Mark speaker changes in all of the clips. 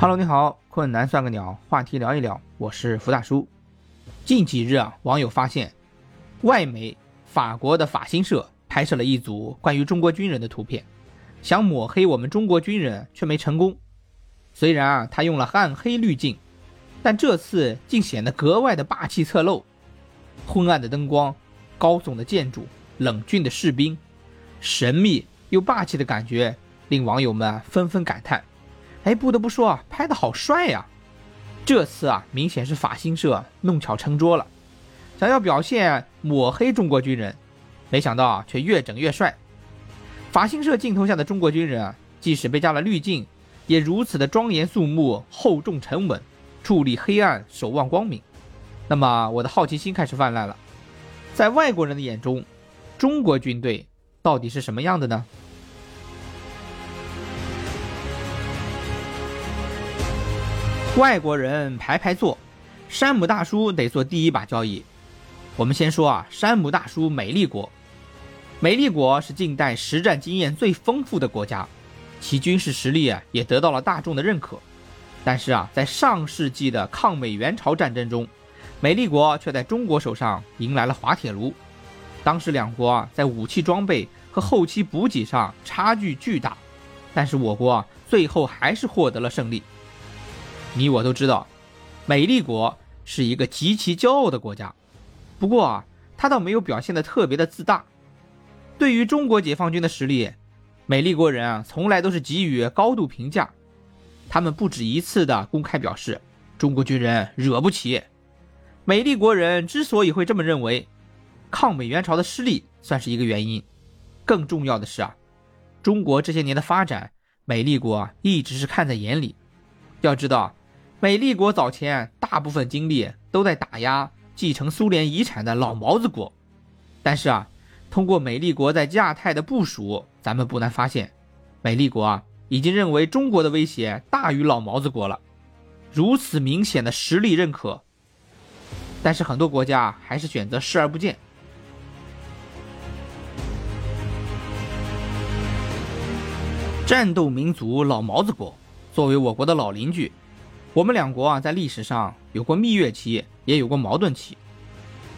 Speaker 1: Hello，你好，困难算个鸟，话题聊一聊，我是福大叔。近几日啊，网友发现，外媒法国的法新社拍摄了一组关于中国军人的图片，想抹黑我们中国军人，却没成功。虽然啊，他用了暗黑滤镜，但这次竟显得格外的霸气侧漏。昏暗的灯光，高耸的建筑，冷峻的士兵，神秘又霸气的感觉，令网友们纷纷感叹。哎，不得不说啊，拍的好帅呀！这次啊，明显是法新社弄巧成拙了，想要表现抹黑中国军人，没想到啊，却越整越帅。法新社镜头下的中国军人啊，即使被加了滤镜，也如此的庄严肃穆、厚重沉稳，矗立黑暗，守望光明。那么，我的好奇心开始泛滥了，在外国人的眼中，中国军队到底是什么样的呢？外国人排排坐，山姆大叔得做第一把交椅。我们先说啊，山姆大叔美丽国。美丽国是近代实战经验最丰富的国家，其军事实力啊也得到了大众的认可。但是啊，在上世纪的抗美援朝战争中，美丽国却在中国手上迎来了滑铁卢。当时两国啊在武器装备和后期补给上差距巨大，但是我国啊最后还是获得了胜利。你我都知道，美丽国是一个极其骄傲的国家。不过啊，他倒没有表现的特别的自大。对于中国解放军的实力，美丽国人啊从来都是给予高度评价。他们不止一次的公开表示，中国军人惹不起。美丽国人之所以会这么认为，抗美援朝的失利算是一个原因。更重要的是啊，中国这些年的发展，美丽国一直是看在眼里。要知道。美丽国早前大部分精力都在打压继承苏联遗产的老毛子国，但是啊，通过美丽国在亚太的部署，咱们不难发现，美丽国啊已经认为中国的威胁大于老毛子国了。如此明显的实力认可，但是很多国家还是选择视而不见。战斗民族老毛子国作为我国的老邻居。我们两国啊，在历史上有过蜜月期，也有过矛盾期。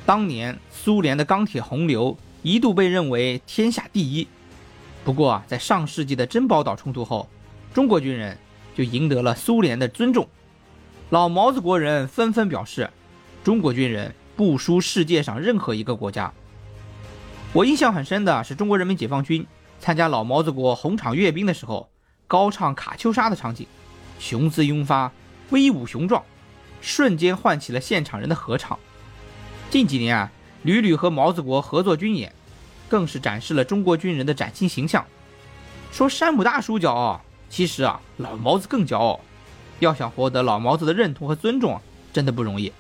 Speaker 1: 当年苏联的钢铁洪流一度被认为天下第一，不过啊，在上世纪的珍宝岛冲突后，中国军人就赢得了苏联的尊重。老毛子国人纷纷表示，中国军人不输世界上任何一个国家。我印象很深的是，中国人民解放军参加老毛子国红场阅兵的时候，高唱《卡秋莎》的场景，雄姿英发。威武雄壮，瞬间唤起了现场人的合唱。近几年啊，屡屡和毛子国合作军演，更是展示了中国军人的崭新形象。说山姆大叔骄傲，其实啊，老毛子更骄傲。要想获得老毛子的认同和尊重，真的不容易。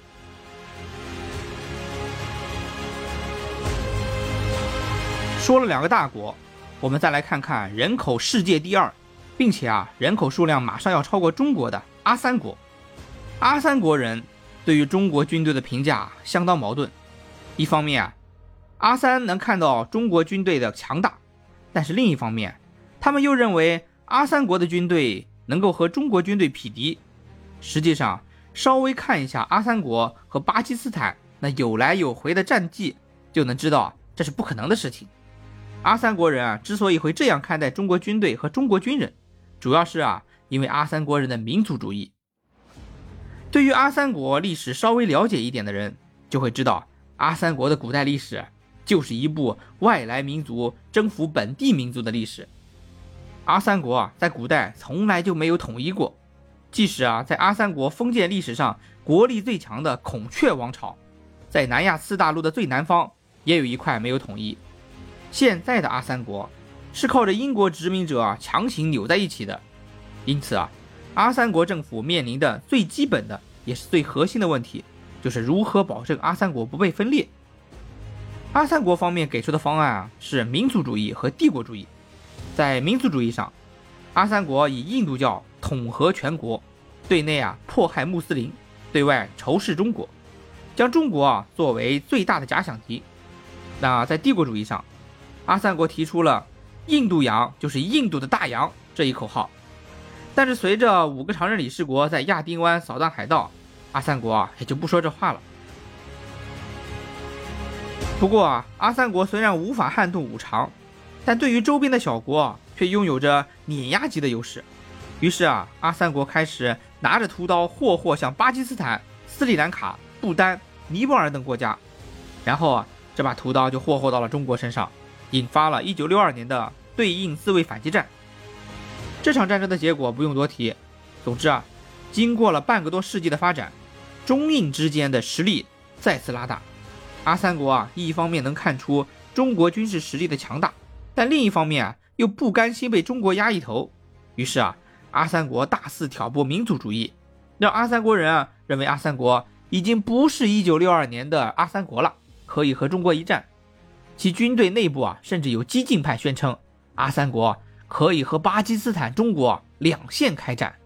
Speaker 1: 说了两个大国，我们再来看看人口世界第二，并且啊，人口数量马上要超过中国的。阿三国，阿三国人对于中国军队的评价相当矛盾。一方面，阿三能看到中国军队的强大，但是另一方面，他们又认为阿三国的军队能够和中国军队匹敌。实际上，稍微看一下阿三国和巴基斯坦那有来有回的战绩，就能知道这是不可能的事情。阿三国人啊，之所以会这样看待中国军队和中国军人，主要是啊。因为阿三国人的民族主义，对于阿三国历史稍微了解一点的人，就会知道阿三国的古代历史就是一部外来民族征服本地民族的历史。阿三国啊，在古代从来就没有统一过，即使啊，在阿三国封建历史上国力最强的孔雀王朝，在南亚次大陆的最南方也有一块没有统一。现在的阿三国是靠着英国殖民者强行扭在一起的。因此啊，阿三国政府面临的最基本的也是最核心的问题，就是如何保证阿三国不被分裂。阿三国方面给出的方案啊是民族主义和帝国主义。在民族主义上，阿三国以印度教统合全国，对内啊迫害穆斯林，对外仇视中国，将中国啊作为最大的假想敌。那在帝国主义上，阿三国提出了“印度洋就是印度的大洋”这一口号。但是随着五个常任理事国在亚丁湾扫荡海盗，阿三国啊也就不说这话了。不过啊，阿三国虽然无法撼动五常，但对于周边的小国却拥有着碾压级的优势。于是啊，阿三国开始拿着屠刀霍霍向巴基斯坦、斯里兰卡、不丹、尼泊尔等国家，然后啊，这把屠刀就霍霍到了中国身上，引发了一九六二年的对应自卫反击战。这场战争的结果不用多提。总之啊，经过了半个多世纪的发展，中印之间的实力再次拉大。阿三国啊，一方面能看出中国军事实力的强大，但另一方面啊，又不甘心被中国压一头，于是啊。阿三国大肆挑拨民族主义，让阿三国人啊认为阿三国已经不是一九六二年的阿三国了，可以和中国一战。其军队内部啊甚至有激进派宣称阿三国可以和巴基斯坦、中国两线开战。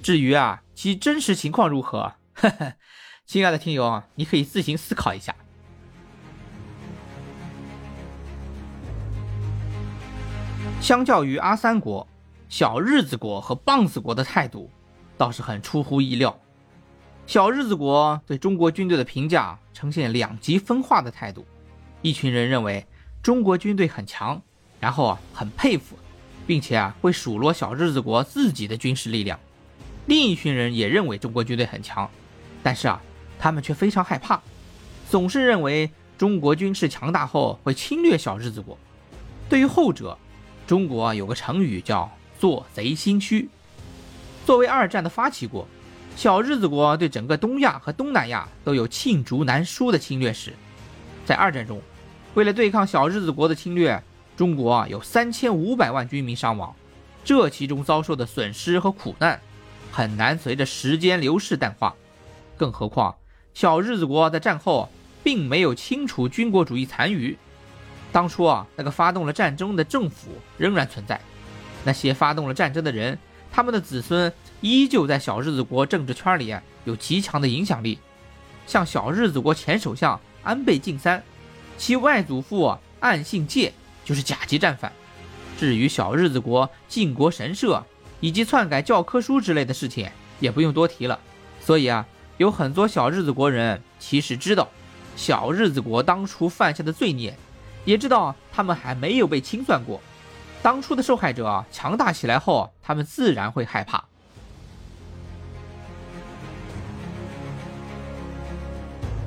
Speaker 1: 至于啊其真实情况如何，呵 呵，亲爱的听友啊，你可以自行思考一下。相较于阿三国。小日子国和棒子国的态度倒是很出乎意料。小日子国对中国军队的评价呈现两极分化的态度，一群人认为中国军队很强，然后啊很佩服，并且啊会数落小日子国自己的军事力量；另一群人也认为中国军队很强，但是啊他们却非常害怕，总是认为中国军事强大后会侵略小日子国。对于后者，中国有个成语叫。做贼心虚。作为二战的发起国，小日子国对整个东亚和东南亚都有罄竹难书的侵略史。在二战中，为了对抗小日子国的侵略，中国啊有三千五百万军民伤亡。这其中遭受的损失和苦难，很难随着时间流逝淡化。更何况，小日子国在战后并没有清除军国主义残余。当初啊，那个发动了战争的政府仍然存在。那些发动了战争的人，他们的子孙依旧在小日子国政治圈里有极强的影响力。像小日子国前首相安倍晋三，其外祖父岸信介就是甲级战犯。至于小日子国靖国神社以及篡改教科书之类的事情，也不用多提了。所以啊，有很多小日子国人其实知道小日子国当初犯下的罪孽，也知道他们还没有被清算过。当初的受害者强大起来后，他们自然会害怕。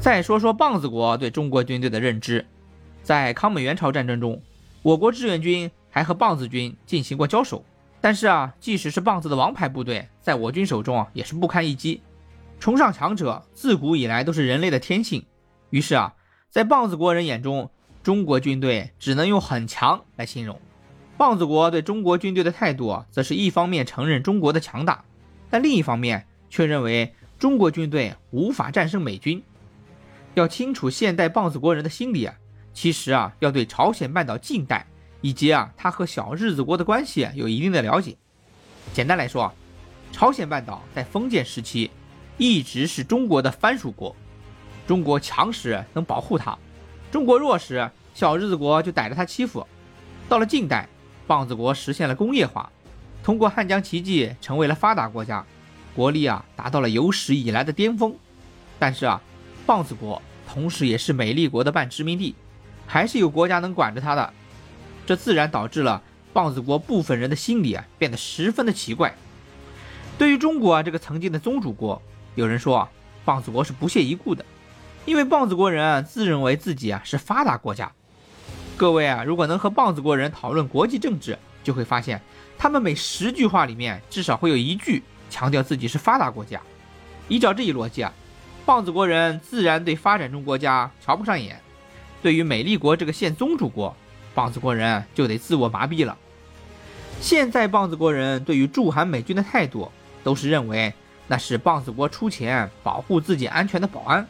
Speaker 1: 再说说棒子国对中国军队的认知，在抗美援朝战争中，我国志愿军还和棒子军进行过交手。但是啊，即使是棒子的王牌部队，在我军手中啊，也是不堪一击。崇尚强者，自古以来都是人类的天性。于是啊，在棒子国人眼中，中国军队只能用很强来形容。棒子国对中国军队的态度，则是一方面承认中国的强大，但另一方面却认为中国军队无法战胜美军。要清楚现代棒子国人的心理啊，其实啊，要对朝鲜半岛近代以及啊，它和小日子国的关系有一定的了解。简单来说啊，朝鲜半岛在封建时期一直是中国的藩属国，中国强时能保护它，中国弱时，小日子国就逮着他欺负。到了近代。棒子国实现了工业化，通过汉江奇迹成为了发达国家，国力啊达到了有史以来的巅峰。但是啊，棒子国同时也是美丽国的半殖民地，还是有国家能管着他的，这自然导致了棒子国部分人的心理啊变得十分的奇怪。对于中国啊这个曾经的宗主国，有人说啊，棒子国是不屑一顾的，因为棒子国人自认为自己啊是发达国家。各位啊，如果能和棒子国人讨论国际政治，就会发现，他们每十句话里面至少会有一句强调自己是发达国家。依照这一逻辑啊，棒子国人自然对发展中国家瞧不上眼。对于美丽国这个现宗主国，棒子国人就得自我麻痹了。现在棒子国人对于驻韩美军的态度，都是认为那是棒子国出钱保护自己安全的保安。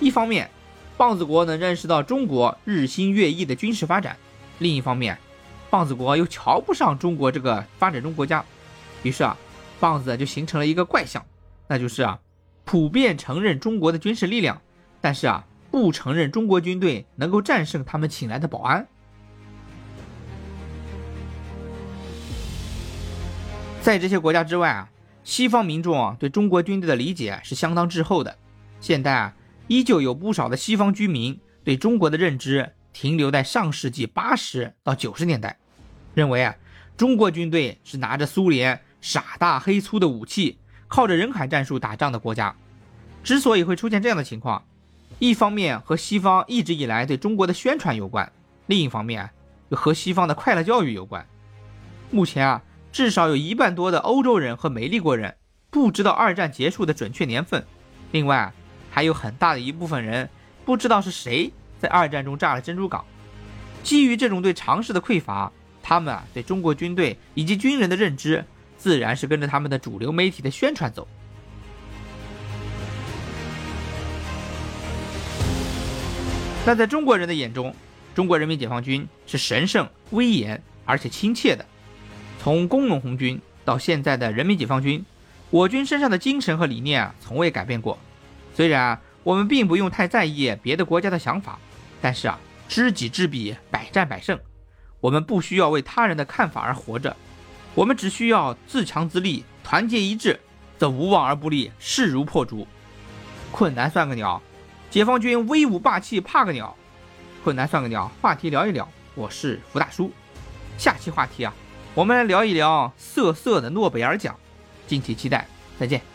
Speaker 1: 一方面。棒子国能认识到中国日新月异的军事发展，另一方面，棒子国又瞧不上中国这个发展中国家，于是啊，棒子就形成了一个怪象，那就是啊，普遍承认中国的军事力量，但是啊，不承认中国军队能够战胜他们请来的保安。在这些国家之外啊，西方民众啊对中国军队的理解是相当滞后的。现在啊，依旧有不少的西方居民对中国的认知停留在上世纪八十到九十年代，认为啊，中国军队是拿着苏联傻大黑粗的武器，靠着人海战术打仗的国家。之所以会出现这样的情况，一方面和西方一直以来对中国的宣传有关，另一方面又和西方的快乐教育有关。目前啊。至少有一半多的欧洲人和美利国人不知道二战结束的准确年份，另外还有很大的一部分人不知道是谁在二战中炸了珍珠港。基于这种对常识的匮乏，他们啊对中国军队以及军人的认知，自然是跟着他们的主流媒体的宣传走。那在中国人的眼中，中国人民解放军是神圣、威严而且亲切的。从工农红军到现在的人民解放军，我军身上的精神和理念啊，从未改变过。虽然我们并不用太在意别的国家的想法，但是啊，知己知彼，百战百胜。我们不需要为他人的看法而活着，我们只需要自强自立，团结一致，则无往而不利，势如破竹。困难算个鸟，解放军威武霸气，怕个鸟。困难算个鸟，话题聊一聊。我是福大叔，下期话题啊。我们来聊一聊色色的诺贝尔奖，敬请期待，再见。